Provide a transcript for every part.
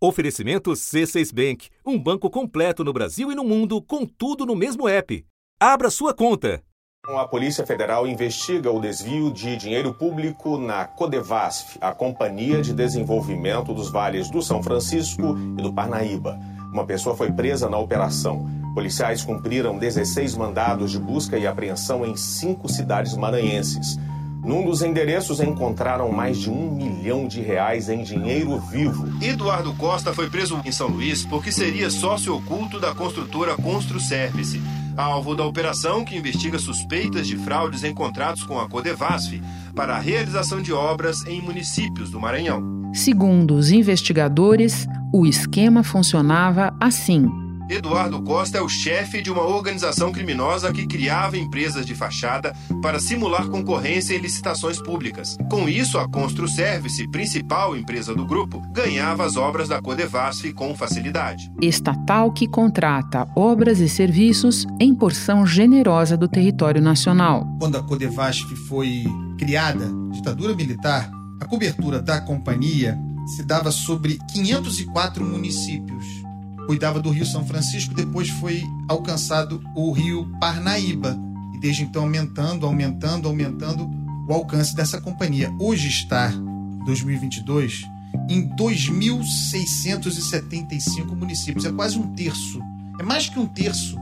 Oferecimento C6 Bank, um banco completo no Brasil e no mundo, com tudo no mesmo app. Abra sua conta. A Polícia Federal investiga o desvio de dinheiro público na Codevasf, a Companhia de Desenvolvimento dos Vales do São Francisco e do Parnaíba. Uma pessoa foi presa na operação. Policiais cumpriram 16 mandados de busca e apreensão em cinco cidades maranhenses. Num dos endereços encontraram mais de um milhão de reais em dinheiro vivo. Eduardo Costa foi preso em São Luís porque seria sócio oculto da construtora Constru Service, alvo da operação que investiga suspeitas de fraudes em contratos com a Codevasf para a realização de obras em municípios do Maranhão. Segundo os investigadores, o esquema funcionava assim. Eduardo Costa é o chefe de uma organização criminosa que criava empresas de fachada para simular concorrência em licitações públicas. Com isso, a Constru Service, principal empresa do grupo, ganhava as obras da Codevasf com facilidade. Estatal que contrata obras e serviços em porção generosa do território nacional. Quando a Codevasf foi criada, ditadura militar, a cobertura da companhia se dava sobre 504 municípios cuidava do Rio São Francisco, depois foi alcançado o Rio Parnaíba. E desde então aumentando, aumentando, aumentando o alcance dessa companhia. Hoje está, 2022, em 2.675 municípios. É quase um terço, é mais que um terço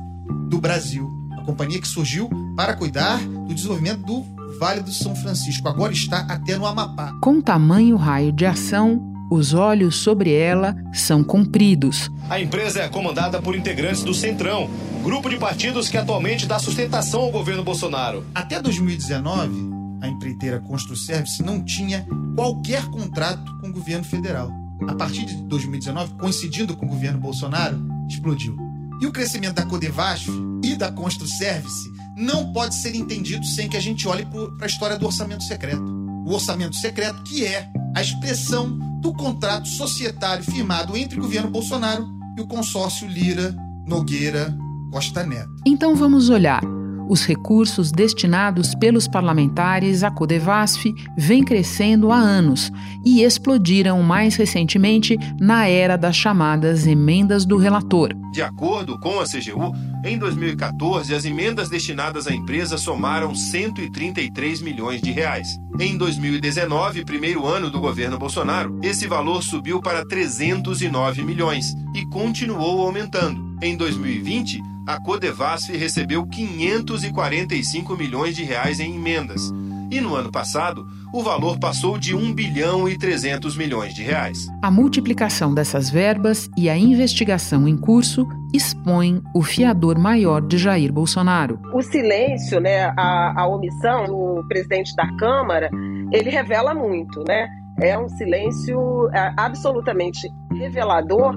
do Brasil. A companhia que surgiu para cuidar do desenvolvimento do Vale do São Francisco. Agora está até no Amapá. Com tamanho raio de ação, os olhos sobre ela são compridos. A empresa é comandada por integrantes do Centrão, grupo de partidos que atualmente dá sustentação ao governo Bolsonaro. Até 2019, a empreiteira Construservice não tinha qualquer contrato com o governo federal. A partir de 2019, coincidindo com o governo Bolsonaro, explodiu. E o crescimento da Codevasf e da Construservice não pode ser entendido sem que a gente olhe para a história do orçamento secreto. O orçamento secreto que é a expressão do contrato societário firmado entre o governo Bolsonaro e o consórcio Lira Nogueira Costa Neto. Então vamos olhar. Os recursos destinados pelos parlamentares à Codevasf vêm crescendo há anos e explodiram mais recentemente na era das chamadas emendas do relator. De acordo com a CGU, em 2014 as emendas destinadas à empresa somaram 133 milhões de reais. Em 2019, primeiro ano do governo Bolsonaro, esse valor subiu para 309 milhões e continuou aumentando. Em 2020, a Codevasf recebeu 545 milhões de reais em emendas. E no ano passado, o valor passou de 1 bilhão e 300 milhões de reais. A multiplicação dessas verbas e a investigação em curso expõem o fiador maior de Jair Bolsonaro. O silêncio, né, a, a omissão do presidente da Câmara, ele revela muito, né? É um silêncio é, absolutamente revelador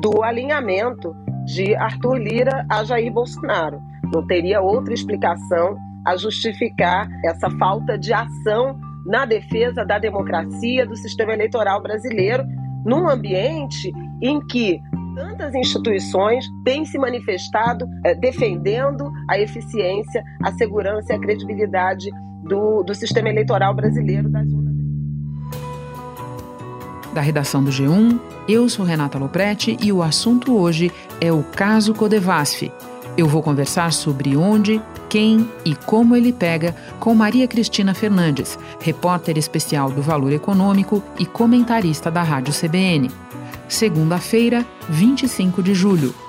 do alinhamento de Arthur Lira a Jair Bolsonaro. Não teria outra explicação a justificar essa falta de ação na defesa da democracia do sistema eleitoral brasileiro, num ambiente em que tantas instituições têm se manifestado é, defendendo a eficiência, a segurança e a credibilidade do, do sistema eleitoral brasileiro das urnas da redação do G1. Eu sou Renata Loprete e o assunto hoje é o caso Codevasf. Eu vou conversar sobre onde, quem e como ele pega com Maria Cristina Fernandes, repórter especial do Valor Econômico e comentarista da Rádio CBN. Segunda-feira, 25 de julho.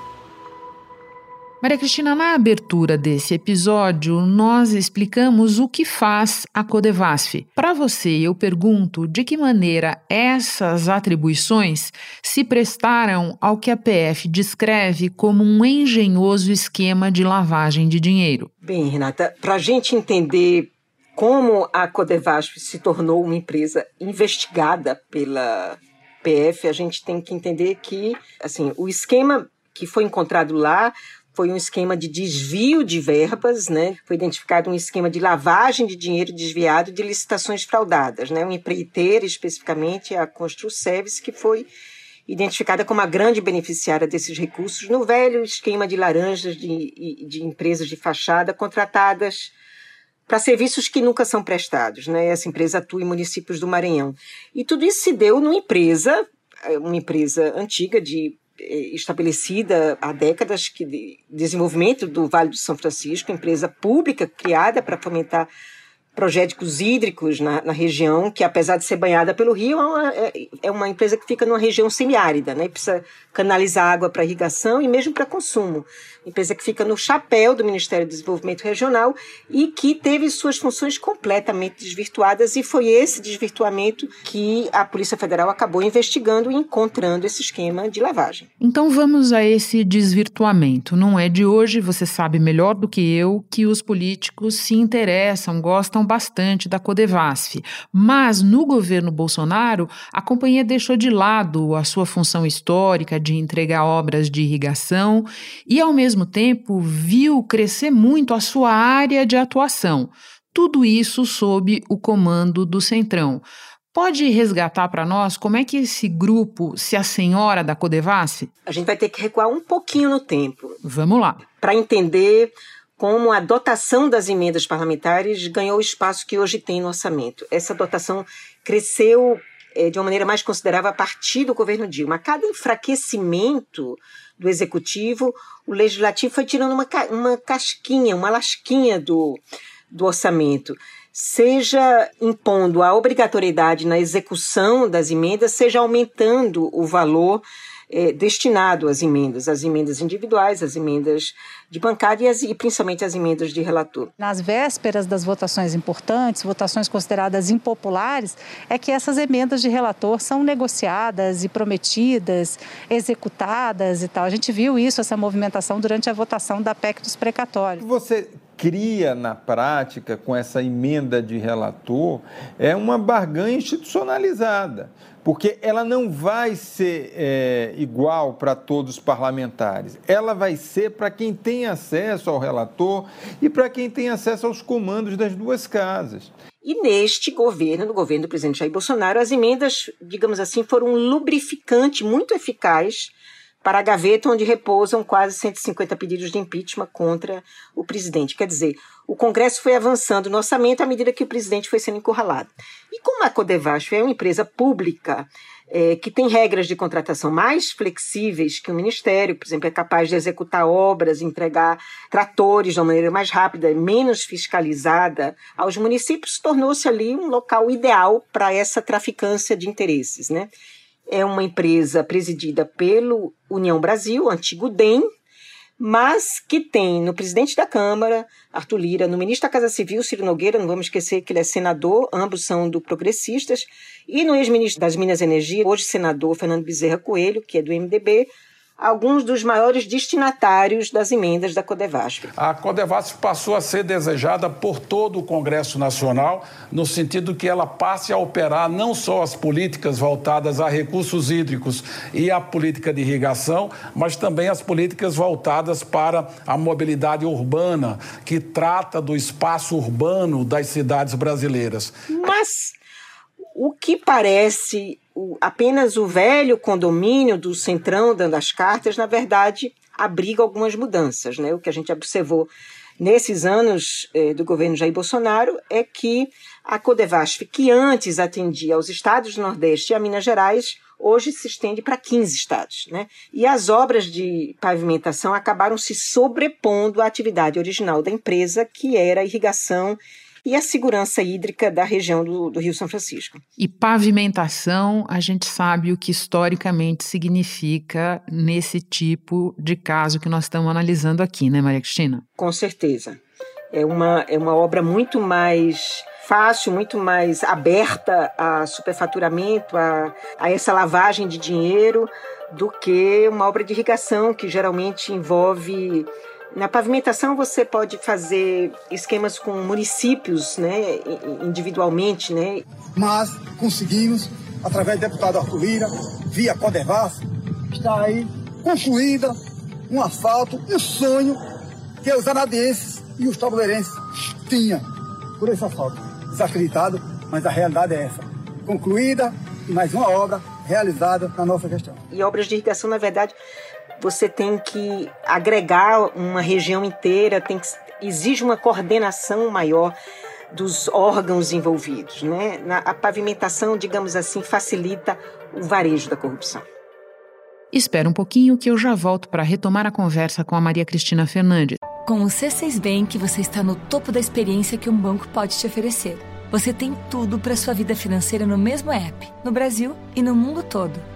Maria Cristina, na abertura desse episódio, nós explicamos o que faz a Codevasf. Para você, eu pergunto de que maneira essas atribuições se prestaram ao que a PF descreve como um engenhoso esquema de lavagem de dinheiro. Bem, Renata, para a gente entender como a Codevasf se tornou uma empresa investigada pela PF, a gente tem que entender que assim, o esquema que foi encontrado lá foi um esquema de desvio de verbas, né? Foi identificado um esquema de lavagem de dinheiro desviado de licitações fraudadas, né? Um empreiteiro, especificamente a Constru Service, que foi identificada como a grande beneficiária desses recursos no velho esquema de laranjas de, de empresas de fachada contratadas para serviços que nunca são prestados. Né? Essa empresa atua em municípios do Maranhão. E tudo isso se deu numa empresa uma empresa antiga de estabelecida há décadas que de desenvolvimento do Vale do São Francisco, empresa pública criada para fomentar projéticos hídricos na, na, região, que apesar de ser banhada pelo rio, é uma, é, é uma empresa que fica numa região semiárida, né? Precisa canalizar água para irrigação e mesmo para consumo. Empresa que fica no chapéu do Ministério do Desenvolvimento Regional e que teve suas funções completamente desvirtuadas e foi esse desvirtuamento que a Polícia Federal acabou investigando e encontrando esse esquema de lavagem. Então vamos a esse desvirtuamento. Não é de hoje, você sabe melhor do que eu que os políticos se interessam, gostam bastante da Codevasf. Mas no governo Bolsonaro, a companhia deixou de lado a sua função histórica de entregar obras de irrigação e, ao mesmo tempo, viu crescer muito a sua área de atuação. Tudo isso sob o comando do Centrão. Pode resgatar para nós como é que esse grupo se assenhora da Codevasf? A gente vai ter que recuar um pouquinho no tempo. Vamos lá. Para entender como a dotação das emendas parlamentares ganhou o espaço que hoje tem no orçamento. Essa dotação cresceu é, de uma maneira mais considerável a partir do governo Dilma. A cada enfraquecimento do executivo, o legislativo foi tirando uma, uma casquinha, uma lasquinha do, do orçamento, seja impondo a obrigatoriedade na execução das emendas, seja aumentando o valor é, destinado às emendas, às emendas individuais, às emendas de bancada e, as, e, principalmente as emendas de relator. Nas vésperas das votações importantes, votações consideradas impopulares, é que essas emendas de relator são negociadas e prometidas, executadas e tal. A gente viu isso, essa movimentação durante a votação da PEC dos precatórios. Você cria na prática com essa emenda de relator é uma barganha institucionalizada porque ela não vai ser é, igual para todos os parlamentares. Ela vai ser para quem tem acesso ao relator e para quem tem acesso aos comandos das duas casas. E neste governo, no governo do presidente Jair Bolsonaro, as emendas, digamos assim, foram um lubrificante muito eficaz para a gaveta onde repousam quase 150 pedidos de impeachment contra o presidente. Quer dizer, o Congresso foi avançando no orçamento à medida que o presidente foi sendo encurralado. E como a Codevasf é uma empresa pública é, que tem regras de contratação mais flexíveis que o Ministério, por exemplo, é capaz de executar obras, entregar tratores de uma maneira mais rápida, menos fiscalizada aos municípios, tornou-se ali um local ideal para essa traficância de interesses, né? É uma empresa presidida pelo União Brasil, antigo DEM, mas que tem no presidente da Câmara, Arthur Lira, no ministro da Casa Civil, Ciro Nogueira, não vamos esquecer que ele é senador, ambos são do Progressistas, e no ex-ministro das Minas e Energia, hoje senador Fernando Bezerra Coelho, que é do MDB, alguns dos maiores destinatários das emendas da Codevasf. A Codevasf passou a ser desejada por todo o Congresso Nacional, no sentido que ela passe a operar não só as políticas voltadas a recursos hídricos e a política de irrigação, mas também as políticas voltadas para a mobilidade urbana, que trata do espaço urbano das cidades brasileiras. Mas o que parece o, apenas o velho condomínio do Centrão dando as cartas, na verdade, abriga algumas mudanças. Né? O que a gente observou nesses anos eh, do governo Jair Bolsonaro é que a Codevasf, que antes atendia aos estados do Nordeste e a Minas Gerais, hoje se estende para 15 estados. Né? E as obras de pavimentação acabaram se sobrepondo à atividade original da empresa, que era irrigação e a segurança hídrica da região do, do Rio São Francisco. E pavimentação, a gente sabe o que historicamente significa nesse tipo de caso que nós estamos analisando aqui, né, Maria Cristina? Com certeza. É uma, é uma obra muito mais fácil, muito mais aberta a superfaturamento, a, a essa lavagem de dinheiro, do que uma obra de irrigação que geralmente envolve na pavimentação você pode fazer esquemas com municípios, né, individualmente, né? Mas conseguimos, através do deputado Arthur Lira, via Codevas, está aí concluída um asfalto e um sonho que os anadienses e os tabuleirenses tinham por esse asfalto. Desacreditado, mas a realidade é essa. Concluída e mais uma obra realizada na nossa questão. E obras de irrigação, na verdade, você tem que agregar uma região inteira, tem que, exige uma coordenação maior. dos órgãos envolvidos. Né? Na, a pavimentação, digamos assim, facilita o varejo da corrupção. Espera um pouquinho que eu já volto para retomar a conversa com a Maria Cristina Fernandes. Com o C6 Bank, você está no topo da experiência que um banco pode te oferecer. Você tem tudo para sua vida financeira no mesmo app, no Brasil e no mundo todo.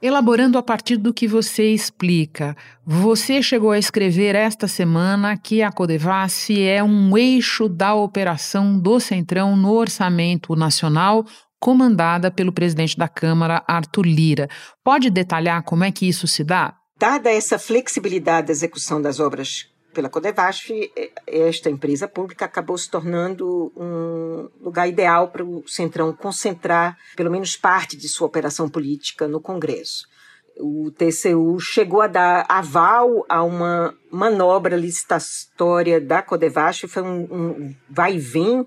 Elaborando a partir do que você explica, você chegou a escrever esta semana que a Codevasf é um eixo da operação do Centrão no orçamento nacional, comandada pelo presidente da Câmara, Arthur Lira. Pode detalhar como é que isso se dá? Dada essa flexibilidade da execução das obras pela Codevasf, esta empresa pública acabou se tornando um lugar ideal para o Centrão concentrar pelo menos parte de sua operação política no Congresso. O TCU chegou a dar aval a uma manobra licitatória da Codevasf, foi um, um vai e vem,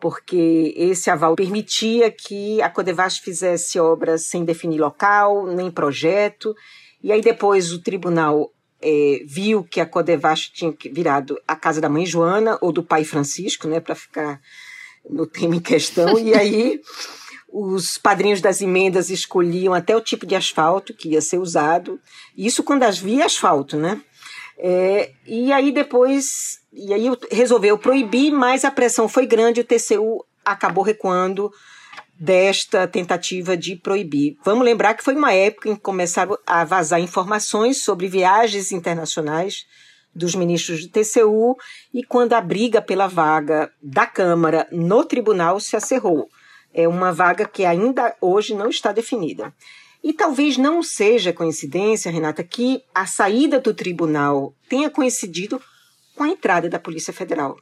porque esse aval permitia que a Codevasf fizesse obras sem definir local, nem projeto, e aí depois o tribunal é, viu que a Codevasf tinha virado a casa da mãe Joana ou do pai Francisco, né, para ficar no tema em questão, e aí os padrinhos das emendas escolhiam até o tipo de asfalto que ia ser usado, isso quando havia asfalto, né? É, e aí depois, e aí resolveu proibir, mas a pressão foi grande, o TCU acabou recuando desta tentativa de proibir. Vamos lembrar que foi uma época em que começaram a vazar informações sobre viagens internacionais dos ministros do TCU e quando a briga pela vaga da Câmara no tribunal se acerrou. É uma vaga que ainda hoje não está definida. E talvez não seja coincidência, Renata, que a saída do tribunal tenha coincidido com a entrada da Polícia Federal.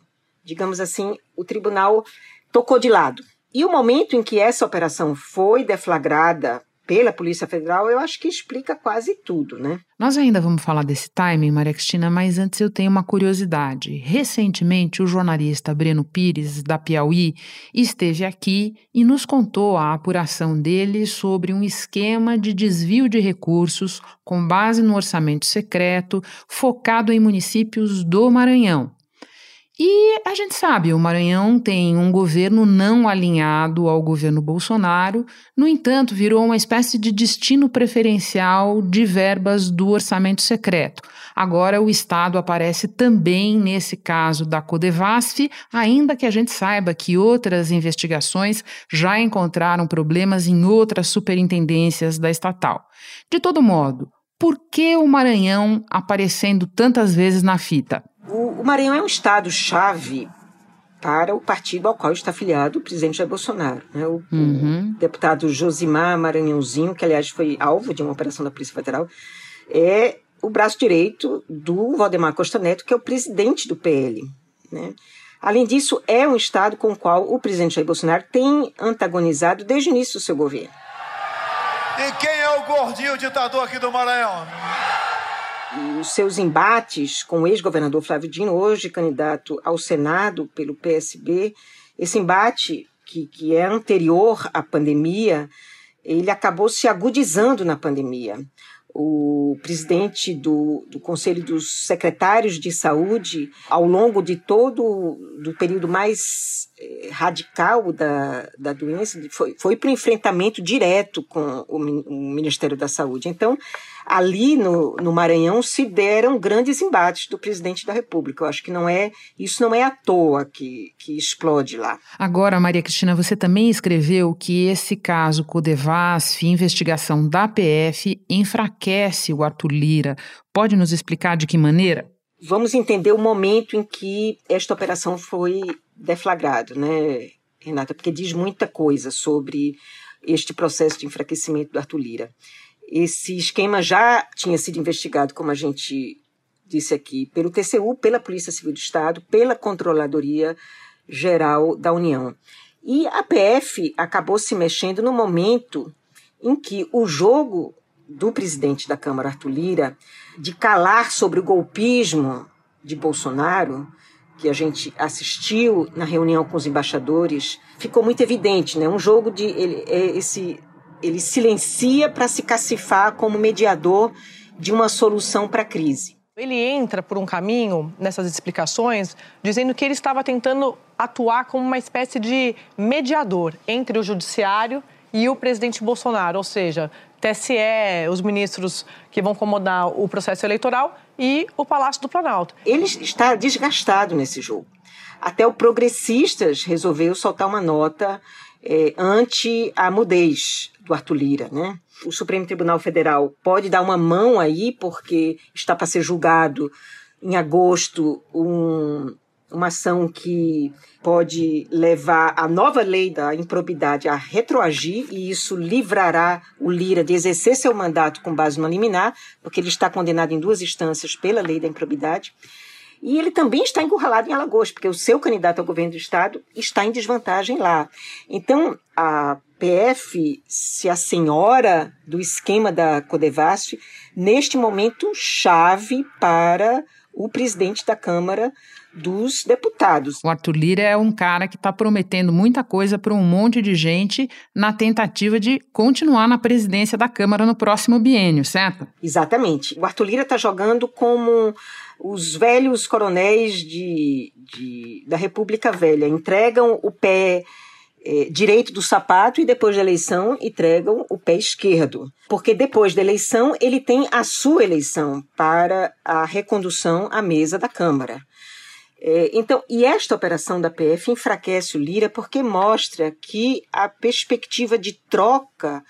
Digamos assim, o tribunal tocou de lado. E o momento em que essa operação foi deflagrada pela Polícia Federal, eu acho que explica quase tudo, né? Nós ainda vamos falar desse timing, Maria Cristina, mas antes eu tenho uma curiosidade. Recentemente, o jornalista Breno Pires, da Piauí, esteve aqui e nos contou a apuração dele sobre um esquema de desvio de recursos com base no orçamento secreto, focado em municípios do Maranhão. E a gente sabe, o Maranhão tem um governo não alinhado ao governo Bolsonaro, no entanto, virou uma espécie de destino preferencial de verbas do orçamento secreto. Agora o Estado aparece também nesse caso da Codevasf, ainda que a gente saiba que outras investigações já encontraram problemas em outras superintendências da estatal. De todo modo, por que o Maranhão aparecendo tantas vezes na fita? O, o Maranhão é um estado-chave para o partido ao qual está afiliado o presidente Jair Bolsonaro. Né? O, uhum. o, deputado Josimar Maranhãozinho, que aliás foi alvo de uma operação da Polícia Federal, é o braço direito do Valdemar Costa Neto, que é o presidente do PL. Né? Além disso, é um estado com o qual o presidente Jair Bolsonaro tem antagonizado desde o início do seu governo. E quem é o gordinho ditador aqui do Maranhão? Os seus embates com o ex-governador Flávio Dino, hoje candidato ao Senado pelo PSB, esse embate que, que é anterior à pandemia, ele acabou se agudizando na pandemia. O presidente do, do Conselho dos Secretários de Saúde, ao longo de todo o período mais radical da, da doença, foi, foi para o enfrentamento direto com o, o Ministério da Saúde. Então, ali no, no Maranhão se deram grandes embates do presidente da República. Eu acho que não é isso não é à toa que, que explode lá. Agora, Maria Cristina, você também escreveu que esse caso Codevasf, investigação da PF, enfraquece o Arthur Lira. Pode nos explicar de que maneira? Vamos entender o momento em que esta operação foi deflagrada, né, Renata? Porque diz muita coisa sobre este processo de enfraquecimento do Arthur Lira. Esse esquema já tinha sido investigado, como a gente disse aqui, pelo TCU, pela Polícia Civil do Estado, pela Controladoria Geral da União. E a PF acabou se mexendo no momento em que o jogo do presidente da Câmara, Arthur Lira, de calar sobre o golpismo de Bolsonaro, que a gente assistiu na reunião com os embaixadores, ficou muito evidente, né? Um jogo de ele, é esse ele silencia para se cacifar como mediador de uma solução para a crise. Ele entra por um caminho nessas explicações dizendo que ele estava tentando atuar como uma espécie de mediador entre o judiciário e o presidente Bolsonaro, ou seja, TSE, os ministros que vão comandar o processo eleitoral e o Palácio do Planalto. Ele está desgastado nesse jogo. Até o Progressistas resolveu soltar uma nota é, anti a mudez do Arthur Lira, né? O Supremo Tribunal Federal pode dar uma mão aí, porque está para ser julgado em agosto um, uma ação que pode levar a nova lei da improbidade a retroagir e isso livrará o Lira de exercer seu mandato com base no liminar, porque ele está condenado em duas instâncias pela lei da improbidade. E ele também está encurralado em Alagoas, porque o seu candidato ao governo do estado está em desvantagem lá. Então, a PF se a senhora do esquema da Codevasf neste momento chave para o presidente da Câmara dos deputados. O Arthur Lira é um cara que está prometendo muita coisa para um monte de gente na tentativa de continuar na presidência da Câmara no próximo biênio, certo? Exatamente. O Arthur Lira está jogando como os velhos coronéis de, de, da República Velha. Entregam o pé é, direito do sapato e depois da eleição entregam o pé esquerdo. Porque depois da eleição ele tem a sua eleição para a recondução à mesa da Câmara. É, então, e esta operação da PF enfraquece o Lira porque mostra que a perspectiva de troca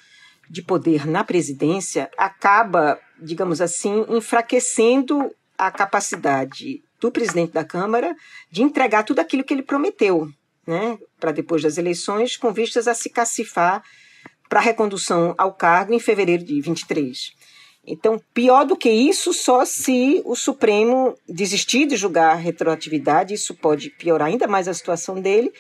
de poder na presidência acaba, digamos assim, enfraquecendo a capacidade do presidente da Câmara de entregar tudo aquilo que ele prometeu, né, para depois das eleições, com vistas a se cacifar para recondução ao cargo em fevereiro de 23. Então, pior do que isso, só se o Supremo desistir de julgar a retroatividade, isso pode piorar ainda mais a situação dele,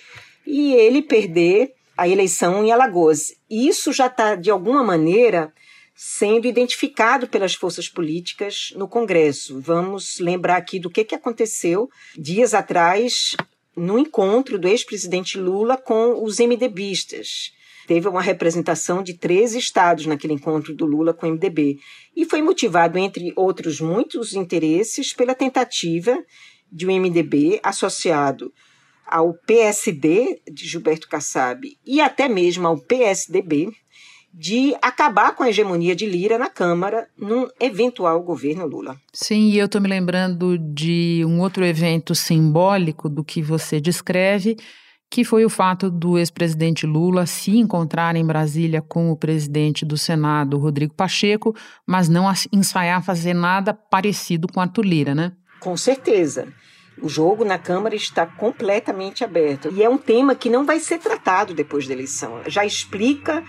e ele perder a eleição em Alagoas. Isso já está, de alguma maneira, sendo identificado pelas forças políticas no Congresso. Vamos lembrar aqui do que, que aconteceu dias atrás no encontro do ex-presidente Lula com os MDBistas teve uma representação de 13 estados naquele encontro do Lula com o MDB. E foi motivado, entre outros muitos interesses, pela tentativa de um MDB associado ao PSD de Gilberto Kassab e até mesmo ao PSDB de acabar com a hegemonia de Lira na Câmara num eventual governo Lula. Sim, e eu estou me lembrando de um outro evento simbólico do que você descreve, que foi o fato do ex-presidente Lula se encontrar em Brasília com o presidente do Senado, Rodrigo Pacheco, mas não ensaiar fazer nada parecido com Arthur Lira, né? Com certeza. O jogo na Câmara está completamente aberto. E é um tema que não vai ser tratado depois da eleição. Já explica,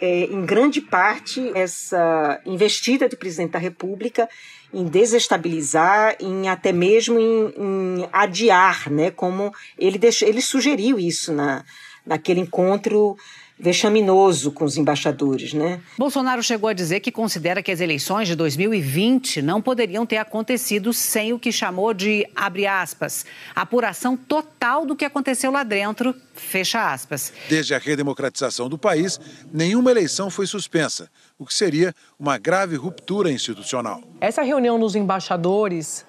é, em grande parte, essa investida do presidente da República em desestabilizar, em até mesmo em, em adiar, né? Como ele, deixou, ele sugeriu isso na, naquele encontro vexaminoso com os embaixadores, né? Bolsonaro chegou a dizer que considera que as eleições de 2020 não poderiam ter acontecido sem o que chamou de, abre aspas, apuração total do que aconteceu lá dentro, fecha aspas. Desde a redemocratização do país, nenhuma eleição foi suspensa, o que seria uma grave ruptura institucional. Essa reunião dos embaixadores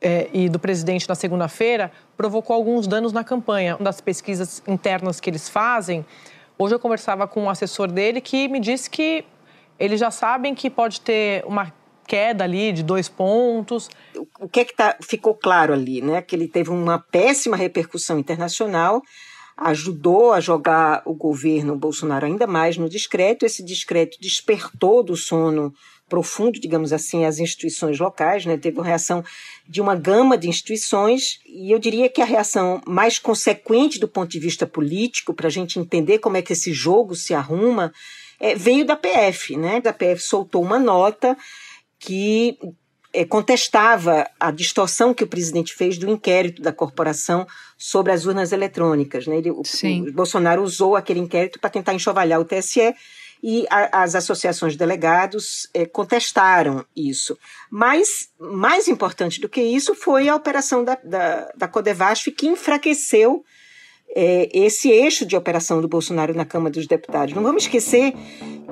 é, e do presidente na segunda-feira provocou alguns danos na campanha. Uma das pesquisas internas que eles fazem Hoje eu conversava com um assessor dele que me disse que eles já sabem que pode ter uma queda ali de dois pontos. O que é que tá, ficou claro ali, né? Que ele teve uma péssima repercussão internacional, ajudou a jogar o governo Bolsonaro ainda mais no discreto. Esse discreto despertou do sono profundo, digamos assim, as instituições locais, né? Teve uma reação de uma gama de instituições, e eu diria que a reação mais consequente do ponto de vista político, para a gente entender como é que esse jogo se arruma, é, veio da PF, né? A PF soltou uma nota que é, contestava a distorção que o presidente fez do inquérito da corporação sobre as urnas eletrônicas. Né? Ele, o, o, Bolsonaro usou aquele inquérito para tentar enxovalhar o TSE e a, as associações de delegados é, contestaram isso. Mas, mais importante do que isso, foi a operação da, da, da Codevasf que enfraqueceu é, esse eixo de operação do Bolsonaro na Câmara dos Deputados. Não vamos esquecer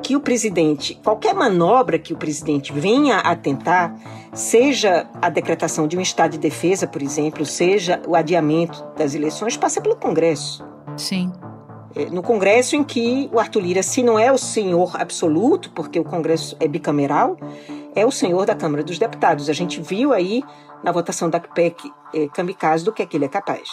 que o presidente, qualquer manobra que o presidente venha a tentar, seja a decretação de um estado de defesa, por exemplo, seja o adiamento das eleições, passa pelo Congresso. Sim. É, no Congresso em que o Arthur Lira, se não é o senhor absoluto, porque o Congresso é bicameral, é o senhor da Câmara dos Deputados. A gente viu aí na votação da PEC é, Kamikaze do que é que ele é capaz.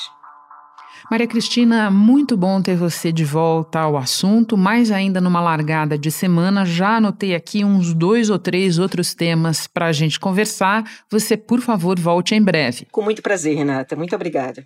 Maria Cristina, muito bom ter você de volta ao assunto, mais ainda numa largada de semana. Já anotei aqui uns dois ou três outros temas para a gente conversar. Você, por favor, volte em breve. Com muito prazer, Renata. Muito obrigada.